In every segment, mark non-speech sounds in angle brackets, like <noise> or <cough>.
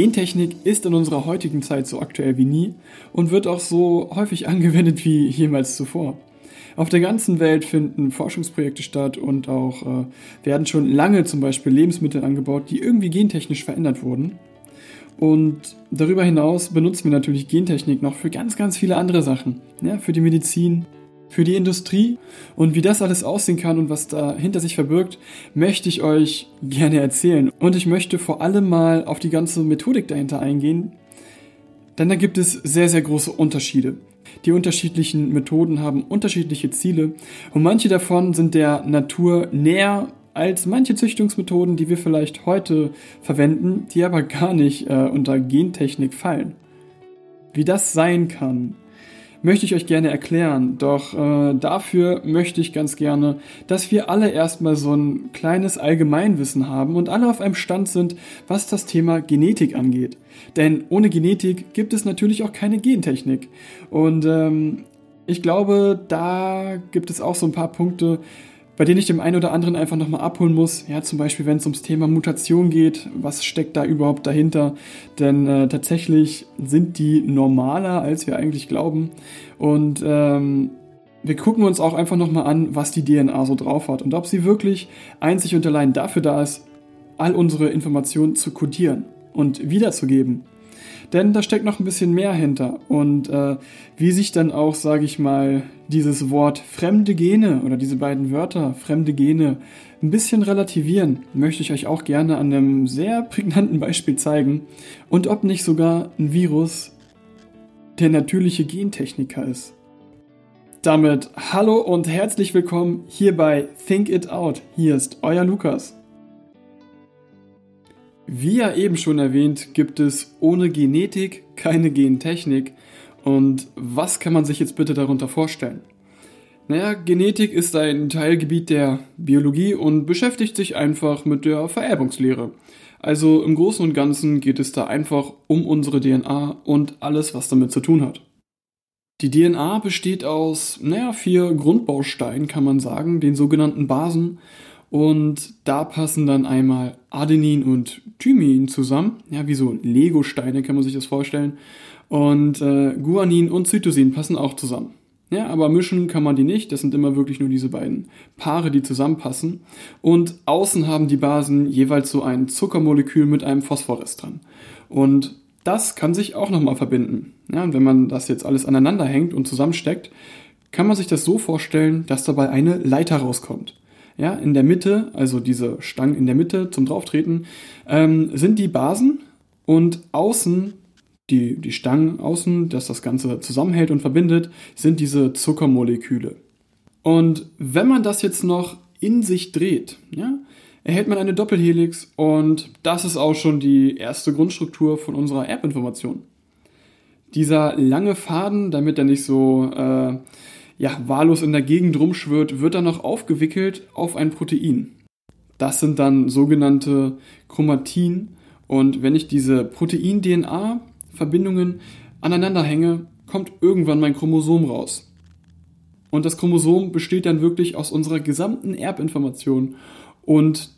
Gentechnik ist in unserer heutigen Zeit so aktuell wie nie und wird auch so häufig <laughs> angewendet wie jemals zuvor. Auf der ganzen Welt finden Forschungsprojekte statt und auch äh, werden schon lange zum Beispiel Lebensmittel angebaut, die irgendwie gentechnisch verändert wurden. Und darüber hinaus benutzen wir natürlich Gentechnik noch für ganz, ganz viele andere Sachen. Ja, für die Medizin, für die Industrie und wie das alles aussehen kann und was da hinter sich verbirgt, möchte ich euch gerne erzählen. Und ich möchte vor allem mal auf die ganze Methodik dahinter eingehen, denn da gibt es sehr, sehr große Unterschiede. Die unterschiedlichen Methoden haben unterschiedliche Ziele und manche davon sind der Natur näher als manche Züchtungsmethoden, die wir vielleicht heute verwenden, die aber gar nicht äh, unter Gentechnik fallen. Wie das sein kann, möchte ich euch gerne erklären. Doch äh, dafür möchte ich ganz gerne, dass wir alle erstmal so ein kleines Allgemeinwissen haben und alle auf einem Stand sind, was das Thema Genetik angeht. Denn ohne Genetik gibt es natürlich auch keine Gentechnik. Und ähm, ich glaube, da gibt es auch so ein paar Punkte, bei denen ich dem einen oder anderen einfach nochmal abholen muss. Ja, zum Beispiel, wenn es ums Thema Mutation geht, was steckt da überhaupt dahinter? Denn äh, tatsächlich sind die normaler, als wir eigentlich glauben. Und ähm, wir gucken uns auch einfach nochmal an, was die DNA so drauf hat und ob sie wirklich einzig und allein dafür da ist, all unsere Informationen zu kodieren und wiederzugeben. Denn da steckt noch ein bisschen mehr hinter. Und äh, wie sich dann auch, sage ich mal, dieses Wort fremde Gene oder diese beiden Wörter fremde Gene ein bisschen relativieren, möchte ich euch auch gerne an einem sehr prägnanten Beispiel zeigen. Und ob nicht sogar ein Virus der natürliche Gentechniker ist. Damit hallo und herzlich willkommen hier bei Think It Out. Hier ist euer Lukas. Wie ja eben schon erwähnt, gibt es ohne Genetik keine Gentechnik. Und was kann man sich jetzt bitte darunter vorstellen? Naja, Genetik ist ein Teilgebiet der Biologie und beschäftigt sich einfach mit der Vererbungslehre. Also im Großen und Ganzen geht es da einfach um unsere DNA und alles, was damit zu tun hat. Die DNA besteht aus, naja, vier Grundbausteinen, kann man sagen, den sogenannten Basen. Und da passen dann einmal Adenin und Thymin zusammen. Ja, wie so Lego-Steine kann man sich das vorstellen. Und äh, Guanin und Cytosin passen auch zusammen. Ja, aber mischen kann man die nicht. Das sind immer wirklich nur diese beiden Paare, die zusammenpassen. Und außen haben die Basen jeweils so ein Zuckermolekül mit einem Phosphorrest dran. Und das kann sich auch nochmal verbinden. Ja, und wenn man das jetzt alles aneinander hängt und zusammensteckt, kann man sich das so vorstellen, dass dabei eine Leiter rauskommt. Ja, in der Mitte, also diese Stangen in der Mitte zum Drauftreten, ähm, sind die Basen und außen, die, die Stangen außen, das das Ganze zusammenhält und verbindet, sind diese Zuckermoleküle. Und wenn man das jetzt noch in sich dreht, ja, erhält man eine Doppelhelix und das ist auch schon die erste Grundstruktur von unserer Erbinformation. Dieser lange Faden, damit er nicht so äh, ja, wahllos in der Gegend rumschwirrt, wird dann noch aufgewickelt auf ein Protein. Das sind dann sogenannte Chromatin. Und wenn ich diese Protein-DNA-Verbindungen aneinander hänge, kommt irgendwann mein Chromosom raus. Und das Chromosom besteht dann wirklich aus unserer gesamten Erbinformation. Und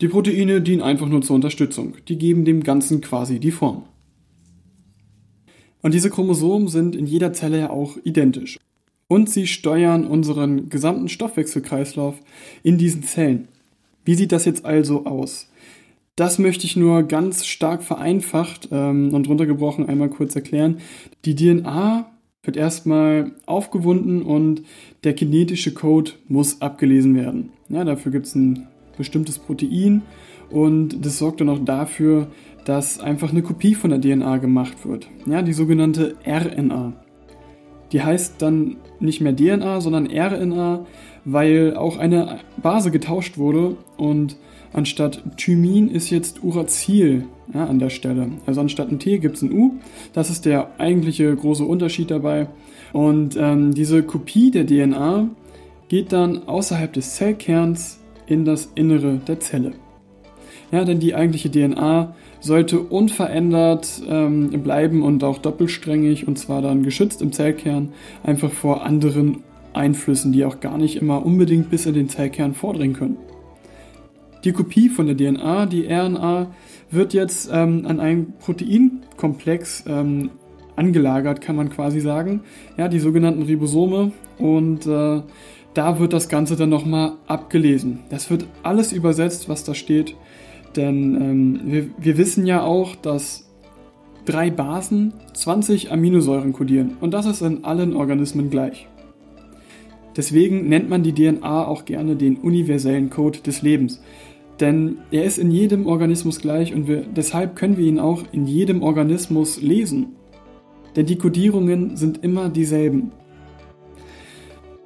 die Proteine dienen einfach nur zur Unterstützung. Die geben dem Ganzen quasi die Form. Und diese Chromosomen sind in jeder Zelle ja auch identisch und sie steuern unseren gesamten Stoffwechselkreislauf in diesen Zellen. Wie sieht das jetzt also aus? Das möchte ich nur ganz stark vereinfacht ähm, und runtergebrochen einmal kurz erklären. Die DNA wird erstmal aufgewunden und der kinetische Code muss abgelesen werden. Ja, dafür gibt es ein bestimmtes Protein und das sorgt dann auch dafür, dass einfach eine Kopie von der DNA gemacht wird. Ja, die sogenannte RNA. Die heißt dann nicht mehr DNA, sondern RNA, weil auch eine Base getauscht wurde und anstatt Thymin ist jetzt Uracil ja, an der Stelle. Also anstatt ein T gibt es ein U. Das ist der eigentliche große Unterschied dabei. Und ähm, diese Kopie der DNA geht dann außerhalb des Zellkerns in das Innere der Zelle. Ja, denn die eigentliche DNA sollte unverändert ähm, bleiben und auch doppelsträngig und zwar dann geschützt im Zellkern, einfach vor anderen Einflüssen, die auch gar nicht immer unbedingt bis in den Zellkern vordringen können. Die Kopie von der DNA, die RNA, wird jetzt ähm, an einem Proteinkomplex ähm, angelagert, kann man quasi sagen. Ja, die sogenannten Ribosome. Und äh, da wird das Ganze dann nochmal abgelesen. Das wird alles übersetzt, was da steht. Denn ähm, wir, wir wissen ja auch, dass drei Basen 20 Aminosäuren kodieren. Und das ist in allen Organismen gleich. Deswegen nennt man die DNA auch gerne den universellen Code des Lebens. Denn er ist in jedem Organismus gleich und wir, deshalb können wir ihn auch in jedem Organismus lesen. Denn die Kodierungen sind immer dieselben.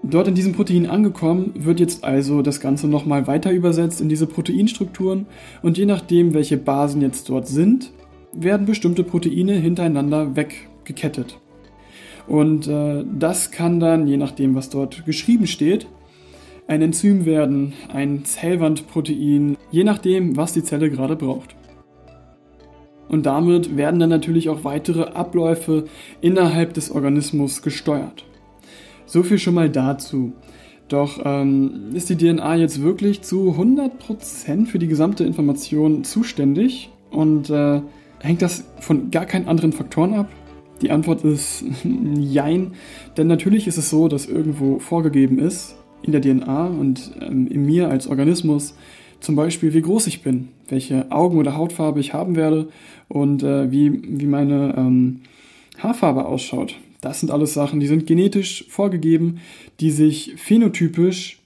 Dort in diesem Protein angekommen, wird jetzt also das Ganze nochmal weiter übersetzt in diese Proteinstrukturen und je nachdem, welche Basen jetzt dort sind, werden bestimmte Proteine hintereinander weggekettet. Und äh, das kann dann, je nachdem, was dort geschrieben steht, ein Enzym werden, ein Zellwandprotein, je nachdem, was die Zelle gerade braucht. Und damit werden dann natürlich auch weitere Abläufe innerhalb des Organismus gesteuert. So viel schon mal dazu. Doch ähm, ist die DNA jetzt wirklich zu 100% für die gesamte Information zuständig und äh, hängt das von gar keinen anderen Faktoren ab? Die Antwort ist <laughs> Jein, denn natürlich ist es so, dass irgendwo vorgegeben ist in der DNA und ähm, in mir als Organismus zum Beispiel, wie groß ich bin, welche Augen- oder Hautfarbe ich haben werde und äh, wie, wie meine ähm, Haarfarbe ausschaut. Das sind alles Sachen, die sind genetisch vorgegeben, die sich phänotypisch,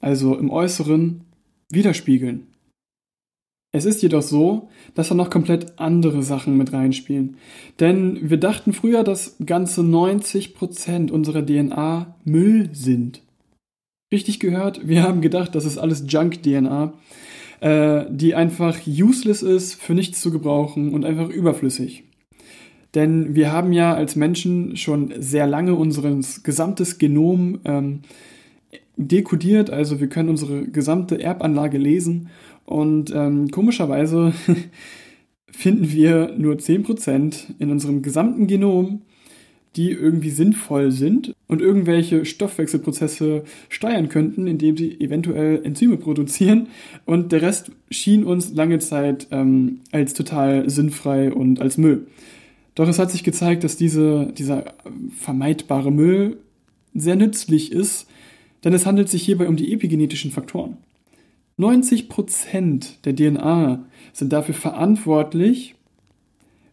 also im Äußeren, widerspiegeln. Es ist jedoch so, dass da noch komplett andere Sachen mit reinspielen. Denn wir dachten früher, dass ganze 90% unserer DNA Müll sind. Richtig gehört, wir haben gedacht, das ist alles Junk-DNA, äh, die einfach useless ist, für nichts zu gebrauchen und einfach überflüssig. Denn wir haben ja als Menschen schon sehr lange unser gesamtes Genom ähm, dekodiert, also wir können unsere gesamte Erbanlage lesen und ähm, komischerweise <laughs> finden wir nur 10% in unserem gesamten Genom, die irgendwie sinnvoll sind und irgendwelche Stoffwechselprozesse steuern könnten, indem sie eventuell Enzyme produzieren. Und der Rest schien uns lange Zeit ähm, als total sinnfrei und als Müll. Doch es hat sich gezeigt, dass diese, dieser vermeidbare Müll sehr nützlich ist, denn es handelt sich hierbei um die epigenetischen Faktoren. 90% der DNA sind dafür verantwortlich,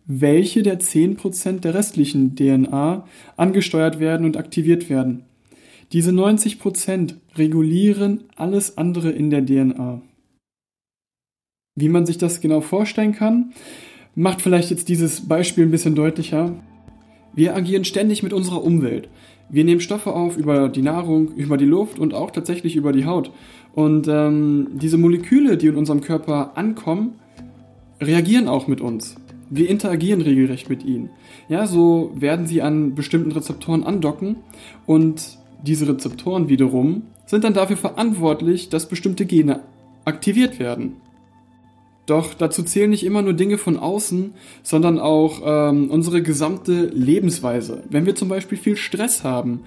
welche der 10% der restlichen DNA angesteuert werden und aktiviert werden. Diese 90% regulieren alles andere in der DNA. Wie man sich das genau vorstellen kann, macht vielleicht jetzt dieses Beispiel ein bisschen deutlicher. Wir agieren ständig mit unserer Umwelt. Wir nehmen Stoffe auf über die Nahrung, über die Luft und auch tatsächlich über die Haut. Und ähm, diese Moleküle, die in unserem Körper ankommen, reagieren auch mit uns. Wir interagieren regelrecht mit ihnen. Ja, so werden sie an bestimmten Rezeptoren andocken und diese Rezeptoren wiederum sind dann dafür verantwortlich, dass bestimmte Gene aktiviert werden. Doch dazu zählen nicht immer nur Dinge von außen, sondern auch ähm, unsere gesamte Lebensweise. Wenn wir zum Beispiel viel Stress haben,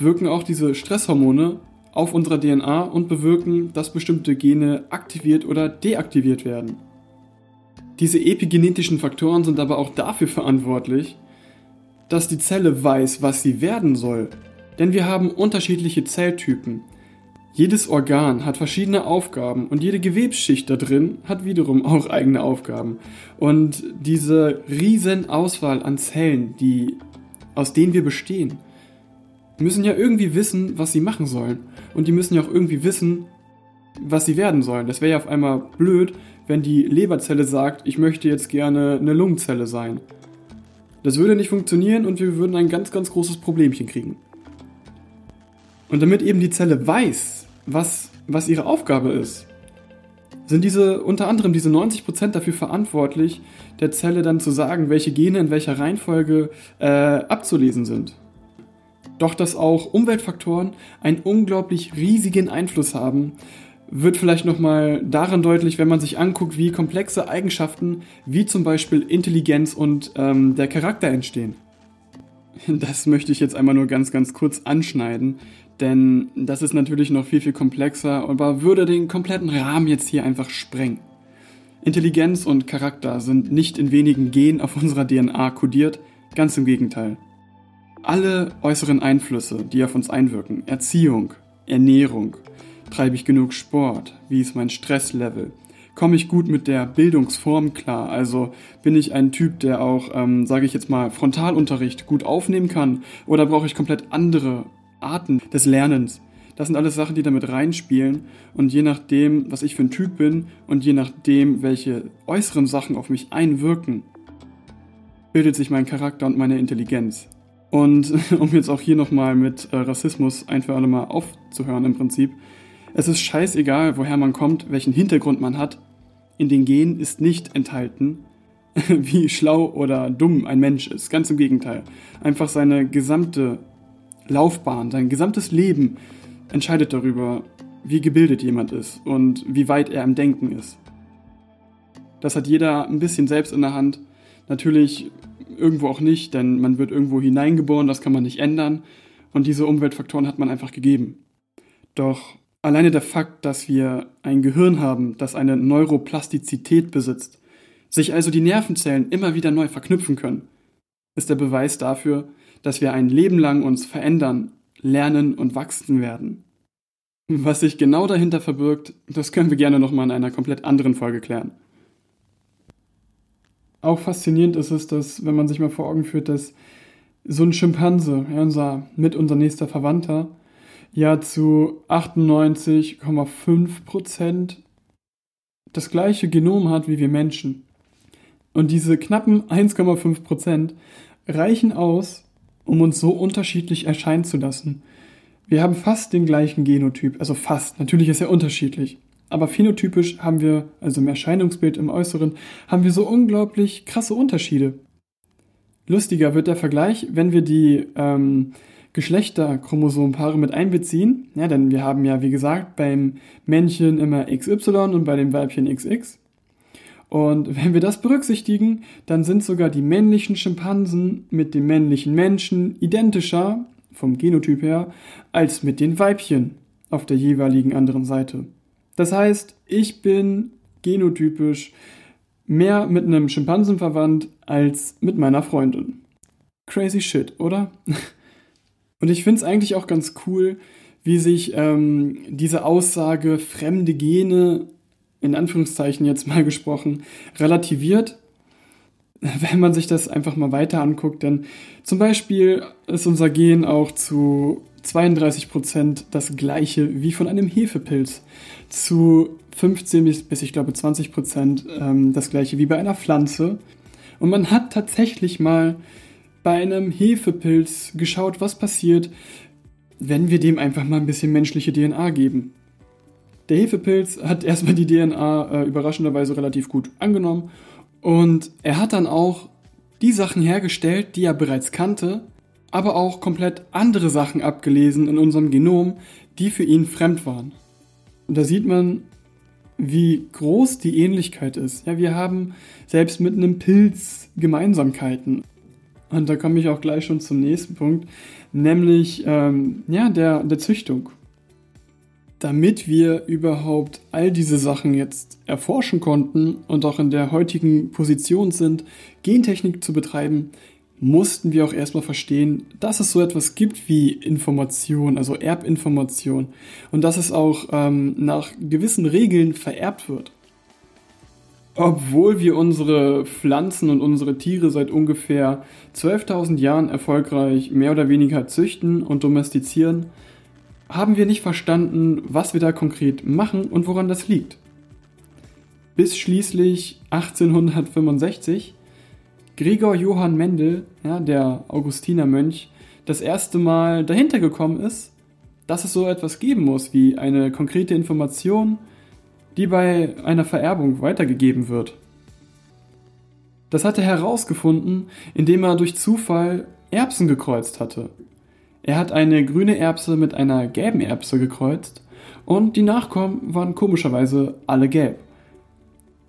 wirken auch diese Stresshormone auf unserer DNA und bewirken, dass bestimmte Gene aktiviert oder deaktiviert werden. Diese epigenetischen Faktoren sind aber auch dafür verantwortlich, dass die Zelle weiß, was sie werden soll. Denn wir haben unterschiedliche Zelltypen. Jedes Organ hat verschiedene Aufgaben und jede Gewebsschicht da drin hat wiederum <laughs> auch eigene Aufgaben. Und diese riesen Auswahl an Zellen, die, aus denen wir bestehen, müssen ja irgendwie wissen, was sie machen sollen. Und die müssen ja auch irgendwie wissen, was sie werden sollen. Das wäre ja auf einmal blöd, wenn die Leberzelle sagt, ich möchte jetzt gerne eine Lungenzelle sein. Das würde nicht funktionieren und wir würden ein ganz, ganz großes Problemchen kriegen. Und damit eben die Zelle weiß, was, was ihre Aufgabe ist, sind diese unter anderem diese 90% dafür verantwortlich, der Zelle dann zu sagen, welche Gene in welcher Reihenfolge äh, abzulesen sind. Doch dass auch Umweltfaktoren einen unglaublich riesigen Einfluss haben, wird vielleicht nochmal daran deutlich, wenn man sich anguckt, wie komplexe Eigenschaften wie zum Beispiel Intelligenz und ähm, der Charakter entstehen. Das möchte ich jetzt einmal nur ganz, ganz kurz anschneiden, denn das ist natürlich noch viel, viel komplexer, aber würde den kompletten Rahmen jetzt hier einfach sprengen. Intelligenz und Charakter sind nicht in wenigen Genen auf unserer DNA kodiert, ganz im Gegenteil. Alle äußeren Einflüsse, die auf uns einwirken, Erziehung, Ernährung, treibe ich genug Sport, wie ist mein Stresslevel, komme ich gut mit der Bildungsform klar. Also bin ich ein Typ, der auch, ähm, sage ich jetzt mal, Frontalunterricht gut aufnehmen kann oder brauche ich komplett andere Arten des Lernens? Das sind alles Sachen, die damit reinspielen und je nachdem, was ich für ein Typ bin und je nachdem, welche äußeren Sachen auf mich einwirken, bildet sich mein Charakter und meine Intelligenz. Und <laughs> um jetzt auch hier nochmal mit äh, Rassismus ein für alle Mal aufzuhören im Prinzip, es ist scheißegal, woher man kommt, welchen Hintergrund man hat. In den Genen ist nicht enthalten, <laughs> wie schlau oder dumm ein Mensch ist. Ganz im Gegenteil. Einfach seine gesamte Laufbahn, sein gesamtes Leben entscheidet darüber, wie gebildet jemand ist und wie weit er im Denken ist. Das hat jeder ein bisschen selbst in der Hand. Natürlich irgendwo auch nicht, denn man wird irgendwo hineingeboren, das kann man nicht ändern. Und diese Umweltfaktoren hat man einfach gegeben. Doch Alleine der Fakt, dass wir ein Gehirn haben, das eine Neuroplastizität besitzt, sich also die Nervenzellen immer wieder neu verknüpfen können, ist der Beweis dafür, dass wir ein Leben lang uns verändern, lernen und wachsen werden. Was sich genau dahinter verbirgt, das können wir gerne nochmal in einer komplett anderen Folge klären. Auch faszinierend ist es, dass, wenn man sich mal vor Augen führt, dass so ein Schimpanse, ja, unser, mit unser nächster Verwandter, ja zu 98,5 Prozent das gleiche Genom hat wie wir Menschen. Und diese knappen 1,5 Prozent reichen aus, um uns so unterschiedlich erscheinen zu lassen. Wir haben fast den gleichen Genotyp, also fast, natürlich ist er unterschiedlich. Aber phänotypisch haben wir, also im Erscheinungsbild, im Äußeren, haben wir so unglaublich krasse Unterschiede. Lustiger wird der Vergleich, wenn wir die ähm, Geschlechterchromosompaare mit einbeziehen. Ja, denn wir haben ja, wie gesagt, beim Männchen immer XY und bei dem Weibchen XX. Und wenn wir das berücksichtigen, dann sind sogar die männlichen Schimpansen mit dem männlichen Menschen identischer, vom Genotyp her, als mit den Weibchen auf der jeweiligen anderen Seite. Das heißt, ich bin genotypisch mehr mit einem Schimpansen verwandt als mit meiner Freundin. Crazy shit, oder? <laughs> Und ich finde es eigentlich auch ganz cool, wie sich ähm, diese Aussage fremde Gene, in Anführungszeichen jetzt mal gesprochen, relativiert, wenn man sich das einfach mal weiter anguckt. Denn zum Beispiel ist unser Gen auch zu 32 Prozent das gleiche wie von einem Hefepilz, zu 15 bis, bis ich glaube 20 Prozent ähm, das gleiche wie bei einer Pflanze. Und man hat tatsächlich mal bei einem Hefepilz geschaut, was passiert, wenn wir dem einfach mal ein bisschen menschliche DNA geben. Der Hefepilz hat erstmal die DNA äh, überraschenderweise relativ gut angenommen und er hat dann auch die Sachen hergestellt, die er bereits kannte, aber auch komplett andere Sachen abgelesen in unserem Genom, die für ihn fremd waren. Und da sieht man, wie groß die Ähnlichkeit ist. Ja, wir haben selbst mit einem Pilz Gemeinsamkeiten. Und da komme ich auch gleich schon zum nächsten Punkt, nämlich ähm, ja, der, der Züchtung. Damit wir überhaupt all diese Sachen jetzt erforschen konnten und auch in der heutigen Position sind, Gentechnik zu betreiben, mussten wir auch erstmal verstehen, dass es so etwas gibt wie Information, also Erbinformation und dass es auch ähm, nach gewissen Regeln vererbt wird. Obwohl wir unsere Pflanzen und unsere Tiere seit ungefähr 12.000 Jahren erfolgreich mehr oder weniger züchten und domestizieren, haben wir nicht verstanden, was wir da konkret machen und woran das liegt. Bis schließlich 1865 Gregor Johann Mendel, ja, der Augustinermönch, das erste Mal dahinter gekommen ist, dass es so etwas geben muss wie eine konkrete Information, die bei einer Vererbung weitergegeben wird. Das hat er herausgefunden, indem er durch Zufall Erbsen gekreuzt hatte. Er hat eine grüne Erbse mit einer gelben Erbse gekreuzt und die Nachkommen waren komischerweise alle gelb.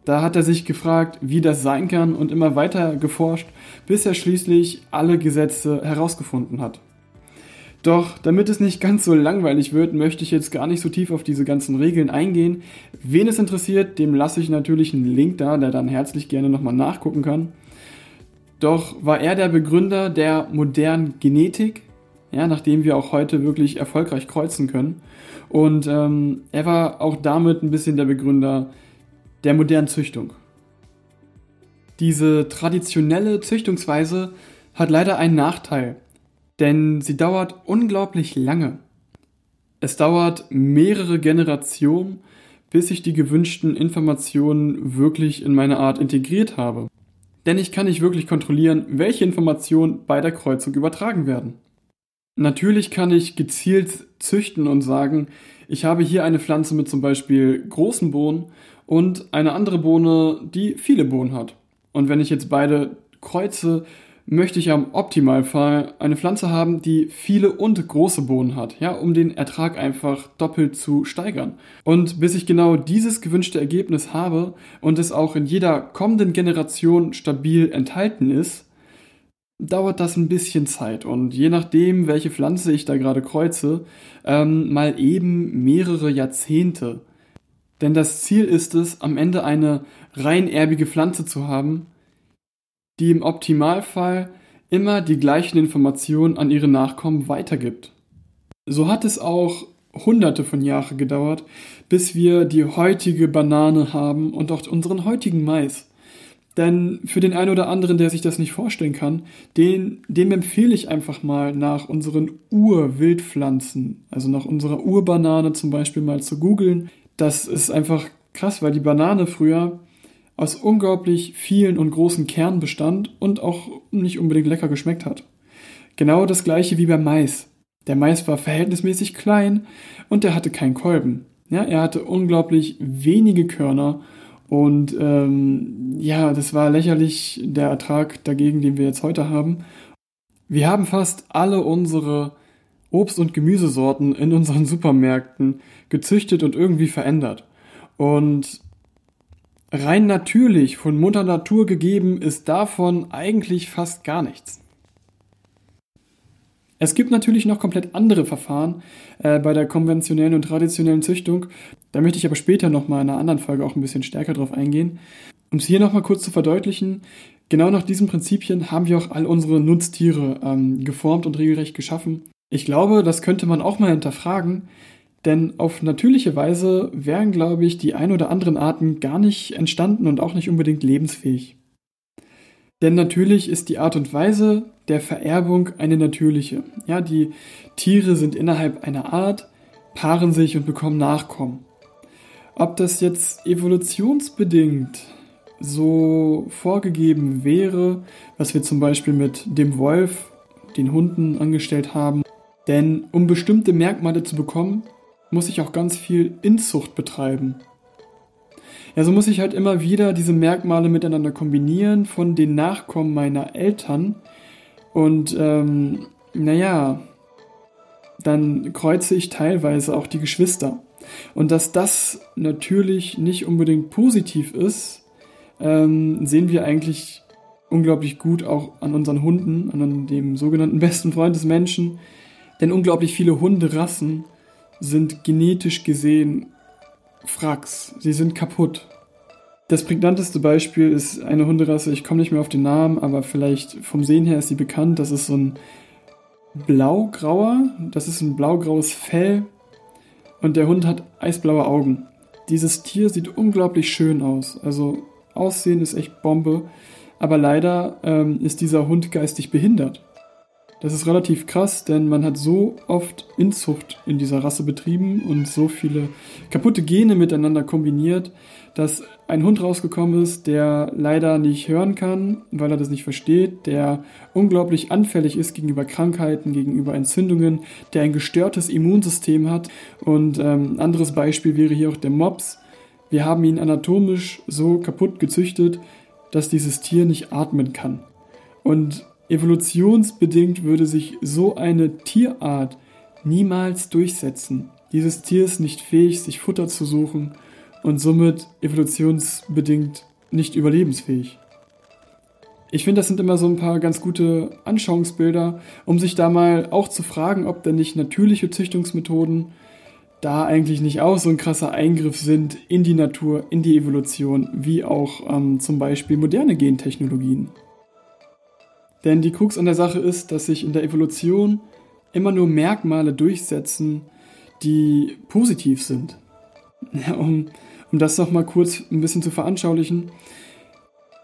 Da hat er sich gefragt, wie das sein kann und immer weiter geforscht, bis er schließlich alle Gesetze herausgefunden hat. Doch damit es nicht ganz so langweilig wird, möchte ich jetzt gar nicht so tief auf diese ganzen Regeln eingehen. Wen es interessiert, dem lasse ich natürlich einen Link da, der dann herzlich gerne nochmal nachgucken kann. Doch war er der Begründer der modernen Genetik, ja, nachdem wir auch heute wirklich erfolgreich kreuzen können. Und ähm, er war auch damit ein bisschen der Begründer der modernen Züchtung. Diese traditionelle Züchtungsweise hat leider einen Nachteil, denn sie dauert unglaublich lange. Es dauert mehrere Generationen, bis ich die gewünschten Informationen wirklich in meine Art integriert habe. Denn ich kann nicht wirklich kontrollieren, welche Informationen bei der Kreuzung übertragen werden. Natürlich kann ich gezielt züchten und sagen, ich habe hier eine Pflanze mit zum Beispiel großen Bohnen und eine andere Bohne, die viele Bohnen hat. Und wenn ich jetzt beide kreuze, möchte ich am Optimalfall eine Pflanze haben, die viele und große Bohnen hat, ja, um den Ertrag einfach doppelt zu steigern. Und bis ich genau dieses gewünschte Ergebnis habe und es auch in jeder kommenden Generation stabil enthalten ist, dauert das ein bisschen Zeit und je nachdem, welche Pflanze ich da gerade kreuze, ähm, mal eben mehrere Jahrzehnte. Denn das Ziel ist es, am Ende eine rein erbige Pflanze zu haben, die im Optimalfall immer die gleichen Informationen an ihre Nachkommen weitergibt. So hat es auch hunderte von Jahren gedauert, bis wir die heutige Banane haben und auch unseren heutigen Mais. Denn für den einen oder anderen, der sich das nicht vorstellen kann, den, dem empfehle ich einfach mal nach unseren Urwildpflanzen, also nach unserer Urbanane zum Beispiel mal zu googeln. Das ist einfach krass, weil die Banane früher aus unglaublich vielen und großen Kernen bestand und auch nicht unbedingt lecker geschmeckt hat. Genau das gleiche wie beim Mais. Der Mais war verhältnismäßig klein und er hatte keinen Kolben. Ja, er hatte unglaublich wenige Körner und ähm, ja, das war lächerlich der Ertrag dagegen, den wir jetzt heute haben. Wir haben fast alle unsere Obst- und Gemüsesorten in unseren <laughs> Supermärkten gezüchtet und irgendwie verändert. Und rein natürlich von Mutter Natur gegeben ist davon eigentlich fast gar nichts. Es gibt natürlich noch komplett andere Verfahren äh, bei der konventionellen und traditionellen Züchtung. Da möchte ich aber später nochmal in einer anderen Folge auch ein bisschen stärker drauf eingehen. Um es hier nochmal kurz zu verdeutlichen, genau nach diesen Prinzipien haben wir auch all unsere Nutztiere ähm, geformt und regelrecht geschaffen. Ich glaube, das könnte man auch mal hinterfragen, denn auf natürliche Weise wären, glaube ich, die ein oder anderen Arten gar nicht entstanden und auch nicht unbedingt lebensfähig. Denn natürlich ist die Art und Weise der Vererbung eine natürliche. Ja, die Tiere sind innerhalb einer Art, paaren sich und bekommen Nachkommen. Ob das jetzt evolutionsbedingt so vorgegeben wäre, was wir zum Beispiel mit dem Wolf, den Hunden angestellt haben, denn um bestimmte Merkmale zu bekommen, muss ich auch ganz viel Inzucht betreiben. Ja, so muss ich halt immer wieder diese Merkmale miteinander kombinieren von den Nachkommen meiner Eltern. Und ähm, naja, dann kreuze ich teilweise auch die Geschwister. Und dass das natürlich nicht unbedingt positiv ist, ähm, sehen wir eigentlich unglaublich gut auch an unseren Hunden, an dem sogenannten <laughs> besten Freund des Menschen. Denn unglaublich viele Hunderassen sind genetisch gesehen Fracks. Sie sind kaputt. Das prägnanteste Beispiel ist eine Hunderasse, ich komme nicht mehr auf den Namen, aber vielleicht vom Sehen her ist sie bekannt. Das ist so ein blaugrauer, das ist ein blaugraues Fell und der Hund hat eisblaue Augen. Dieses Tier sieht unglaublich schön aus. Also Aussehen ist echt Bombe. Aber leider ähm, ist dieser Hund geistig behindert. Das ist relativ krass, denn man hat so oft Inzucht in dieser Rasse betrieben und so viele kaputte Gene miteinander kombiniert, dass ein Hund rausgekommen ist, der leider nicht hören kann, weil er das nicht versteht, der unglaublich anfällig ist gegenüber Krankheiten, gegenüber Entzündungen, der ein gestörtes Immunsystem hat. Und ähm, anderes Beispiel wäre hier auch der Mops. Wir haben ihn anatomisch so kaputt gezüchtet, dass dieses Tier nicht atmen kann. Und Evolutionsbedingt würde sich so eine Tierart niemals durchsetzen. Dieses Tier ist nicht fähig, sich Futter zu suchen und somit evolutionsbedingt nicht überlebensfähig. Ich finde, das sind immer so ein paar ganz gute Anschauungsbilder, um sich da mal auch zu fragen, ob denn nicht natürliche Züchtungsmethoden da eigentlich nicht auch so ein krasser Eingriff sind in die Natur, in die Evolution, wie auch ähm, zum Beispiel moderne Gentechnologien. Denn die Krux an der Sache ist, dass sich in der Evolution immer nur Merkmale durchsetzen, die positiv sind. Ja, <laughs> um, um das nochmal kurz ein bisschen zu veranschaulichen.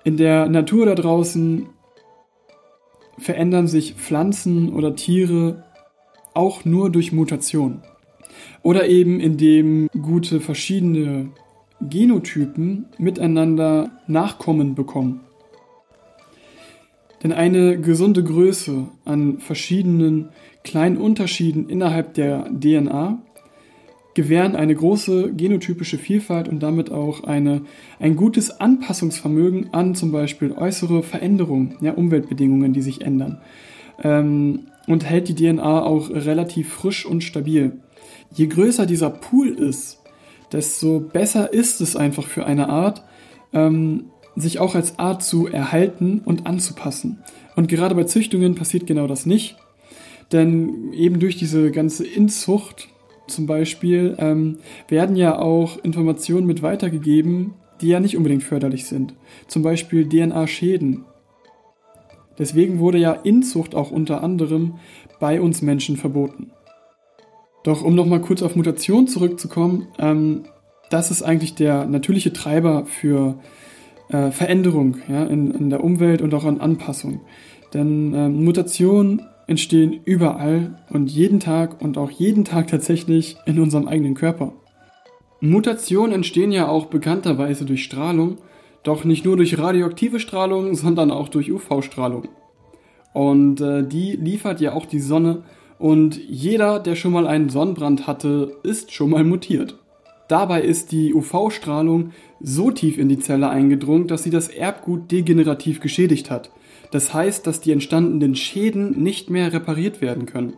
In der Natur da draußen verändern sich Pflanzen oder Tiere auch nur durch Mutation. Oder eben indem gute verschiedene Genotypen miteinander Nachkommen bekommen. Denn eine gesunde Größe an verschiedenen kleinen Unterschieden innerhalb der DNA gewähren eine große genotypische Vielfalt und damit auch eine, ein gutes Anpassungsvermögen an zum Beispiel äußere Veränderungen, ja, Umweltbedingungen, die sich ändern. Ähm, und hält die DNA auch relativ frisch und stabil. Je größer dieser Pool ist, desto besser ist es einfach für eine Art, ähm, sich auch als Art zu erhalten und anzupassen. Und gerade bei Züchtungen passiert genau das nicht. Denn eben durch diese ganze Inzucht zum Beispiel ähm, werden ja auch Informationen mit weitergegeben, die ja nicht unbedingt förderlich sind. Zum Beispiel DNA-Schäden. Deswegen wurde ja Inzucht auch unter anderem bei uns Menschen verboten. Doch um nochmal kurz auf Mutation zurückzukommen, ähm, das ist eigentlich der natürliche Treiber für äh, Veränderung ja, in, in, der Umwelt und auch an Anpassung. Denn äh, Mutationen entstehen überall und jeden Tag und auch jeden Tag tatsächlich in unserem eigenen Körper. Mutationen entstehen ja auch bekannterweise durch Strahlung, doch nicht nur durch radioaktive Strahlung, sondern auch durch UV-Strahlung. Und äh, die liefert ja auch die Sonne und jeder, der schon mal einen Sonnenbrand hatte, ist schon mal mutiert. Dabei ist die UV-Strahlung so tief in die Zelle eingedrungen, dass sie das Erbgut degenerativ geschädigt hat. Das heißt, dass die entstandenen Schäden nicht mehr repariert werden können.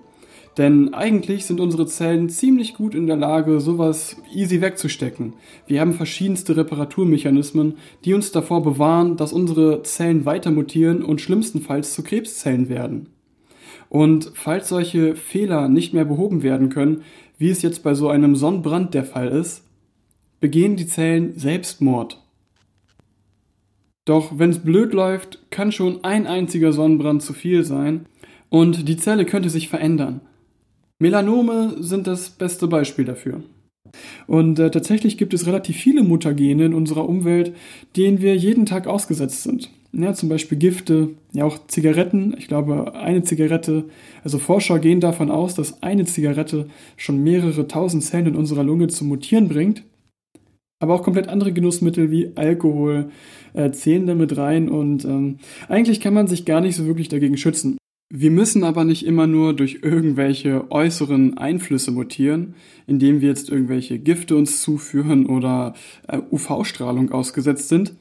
Denn eigentlich sind unsere Zellen ziemlich gut in der Lage, sowas easy wegzustecken. Wir haben verschiedenste Reparaturmechanismen, die uns davor bewahren, dass unsere Zellen weiter mutieren und schlimmstenfalls zu Krebszellen werden. Und falls solche Fehler nicht mehr behoben werden können, wie es jetzt bei so einem Sonnenbrand der Fall ist, begehen die Zellen Selbstmord. Doch wenn es blöd läuft, kann schon ein einziger Sonnenbrand zu viel sein und die Zelle könnte sich verändern. Melanome sind das beste Beispiel dafür. Und äh, tatsächlich gibt es relativ viele Mutagene in unserer Umwelt, denen wir jeden Tag ausgesetzt sind. Ja, zum Beispiel Gifte, ja auch Zigaretten. Ich glaube, eine Zigarette, also Forscher gehen davon aus, dass eine Zigarette schon mehrere tausend Zellen in unserer Lunge zum Mutieren bringt. Aber auch komplett andere Genussmittel wie Alkohol äh, zählen damit rein und ähm, eigentlich kann man sich gar nicht so wirklich dagegen schützen. Wir müssen aber nicht immer nur durch irgendwelche äußeren Einflüsse mutieren, indem wir jetzt irgendwelche Gifte uns zuführen oder äh, UV-Strahlung ausgesetzt sind.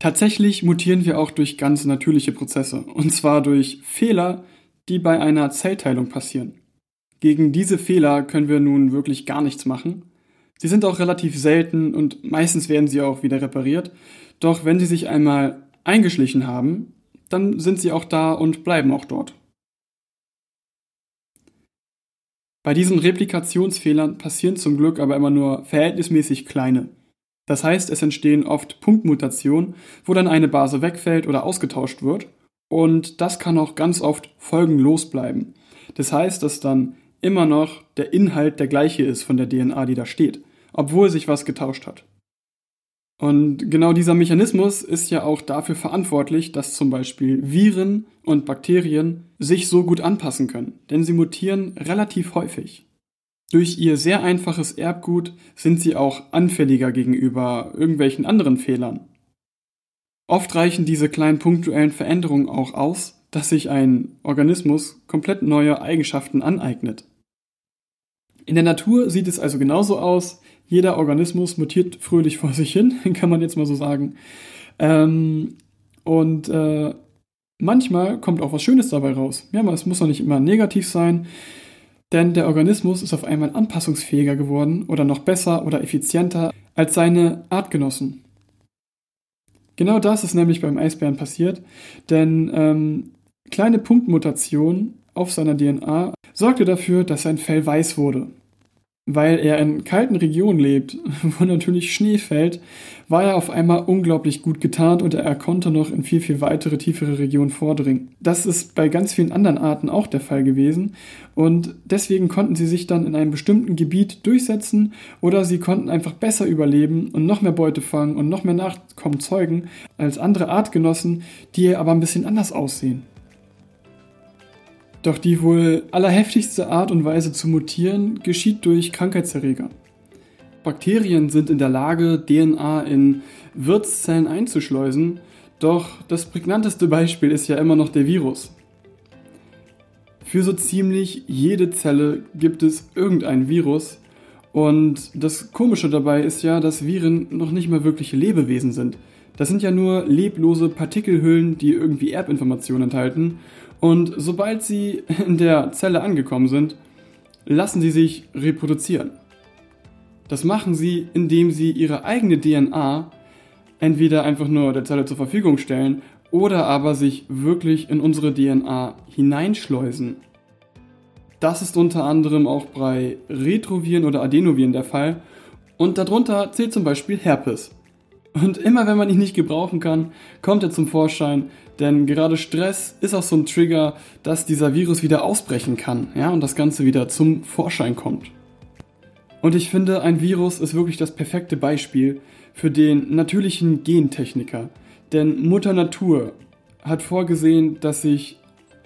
Tatsächlich mutieren wir auch durch ganz natürliche Prozesse, und zwar durch Fehler, die bei einer Zellteilung passieren. Gegen diese Fehler können wir nun wirklich gar nichts machen. Sie sind auch relativ selten und meistens werden sie auch wieder repariert. Doch wenn sie sich einmal eingeschlichen haben, dann sind sie auch da und bleiben auch dort. Bei diesen Replikationsfehlern passieren zum Glück aber immer nur verhältnismäßig kleine. Das heißt, es entstehen oft Punktmutationen, wo dann eine Base wegfällt oder ausgetauscht wird. Und das kann auch ganz oft folgenlos bleiben. Das heißt, dass dann immer noch der Inhalt der gleiche ist von der DNA, die da steht, obwohl sich was getauscht hat. Und genau dieser Mechanismus ist ja auch dafür verantwortlich, dass zum Beispiel Viren und Bakterien sich so gut anpassen können, denn sie mutieren relativ häufig. Durch ihr sehr einfaches Erbgut sind sie auch anfälliger gegenüber irgendwelchen anderen Fehlern. Oft reichen diese kleinen punktuellen Veränderungen auch aus, dass sich ein Organismus komplett neue Eigenschaften aneignet. In der Natur sieht es also genauso aus, jeder Organismus mutiert fröhlich vor sich hin, <laughs> kann man jetzt mal so sagen. Ähm, und äh, manchmal kommt auch was Schönes dabei raus. Ja, aber es muss doch nicht immer negativ sein. Denn der Organismus ist auf einmal anpassungsfähiger geworden oder noch besser oder effizienter als seine Artgenossen. Genau das ist nämlich beim Eisbären passiert, denn ähm, kleine Punktmutation auf seiner DNA sorgte dafür, dass sein Fell weiß wurde. Weil er in kalten Regionen lebt, <laughs> wo natürlich Schnee fällt, war er auf einmal unglaublich gut getarnt und er konnte noch in viel, viel weitere, tiefere Regionen vordringen. Das ist bei ganz vielen anderen Arten auch der Fall gewesen und deswegen konnten sie sich dann in einem bestimmten Gebiet durchsetzen oder sie konnten einfach besser überleben und noch mehr Beute fangen und noch mehr Nachkommen zeugen als andere Artgenossen, die aber ein bisschen anders aussehen. Doch die wohl allerheftigste Art und Weise zu mutieren geschieht durch Krankheitserreger. Bakterien sind in der Lage, DNA in Wirtszellen einzuschleusen, doch das prägnanteste Beispiel ist ja immer noch der Virus. Für so ziemlich jede Zelle gibt es irgendein Virus und das Komische dabei ist ja, dass Viren noch nicht mal wirkliche Lebewesen sind. Das sind ja nur leblose Partikelhüllen, die irgendwie Erbinformationen enthalten und sobald sie in der Zelle angekommen sind, lassen sie sich reproduzieren. Das machen sie, indem sie ihre eigene DNA entweder einfach nur der Zelle zur Verfügung stellen oder aber sich wirklich in unsere DNA hineinschleusen. Das ist unter anderem auch bei Retroviren oder Adenoviren der Fall und darunter zählt zum Beispiel Herpes. Und immer wenn man ihn nicht gebrauchen kann, kommt er zum Vorschein, denn gerade Stress ist auch so ein Trigger, dass dieser Virus wieder ausbrechen kann, ja, und das Ganze wieder zum Vorschein kommt. Und ich finde, ein Virus ist wirklich das perfekte Beispiel für den natürlichen Gentechniker. Denn Mutter Natur hat vorgesehen, dass sich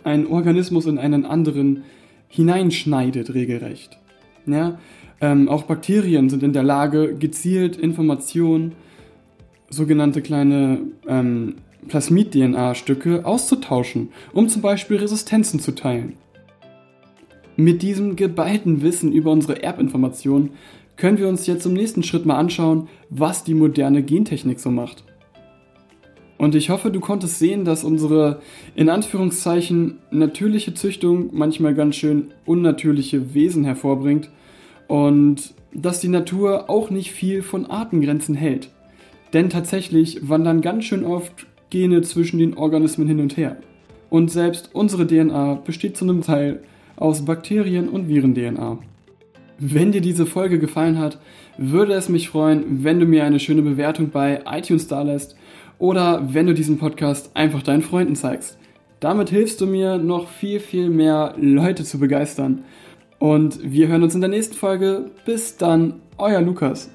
ein Organismus in einen anderen hineinschneidet, regelrecht. Ja, ähm, auch Bakterien sind in der Lage, gezielt Informationen sogenannte kleine ähm, Plasmid-DNA-Stücke auszutauschen, um zum Beispiel Resistenzen zu teilen. Mit diesem geballten Wissen über unsere Erbinformation können wir uns jetzt im nächsten Schritt mal anschauen, was die moderne Gentechnik so macht. Und ich hoffe, du konntest sehen, dass unsere in Anführungszeichen natürliche Züchtung manchmal ganz schön unnatürliche Wesen hervorbringt und dass die Natur auch nicht viel von Artengrenzen hält. Denn tatsächlich wandern ganz schön oft Gene zwischen den Organismen hin und her. Und selbst unsere DNA besteht zu einem Teil aus Bakterien- und Viren-DNA. Wenn dir diese Folge gefallen hat, würde es mich freuen, wenn du mir eine schöne Bewertung bei iTunes dalässt oder wenn du diesen Podcast einfach deinen Freunden zeigst. Damit hilfst du mir, noch viel, viel mehr Leute zu begeistern. Und wir hören uns in der nächsten Folge. Bis dann, euer Lukas.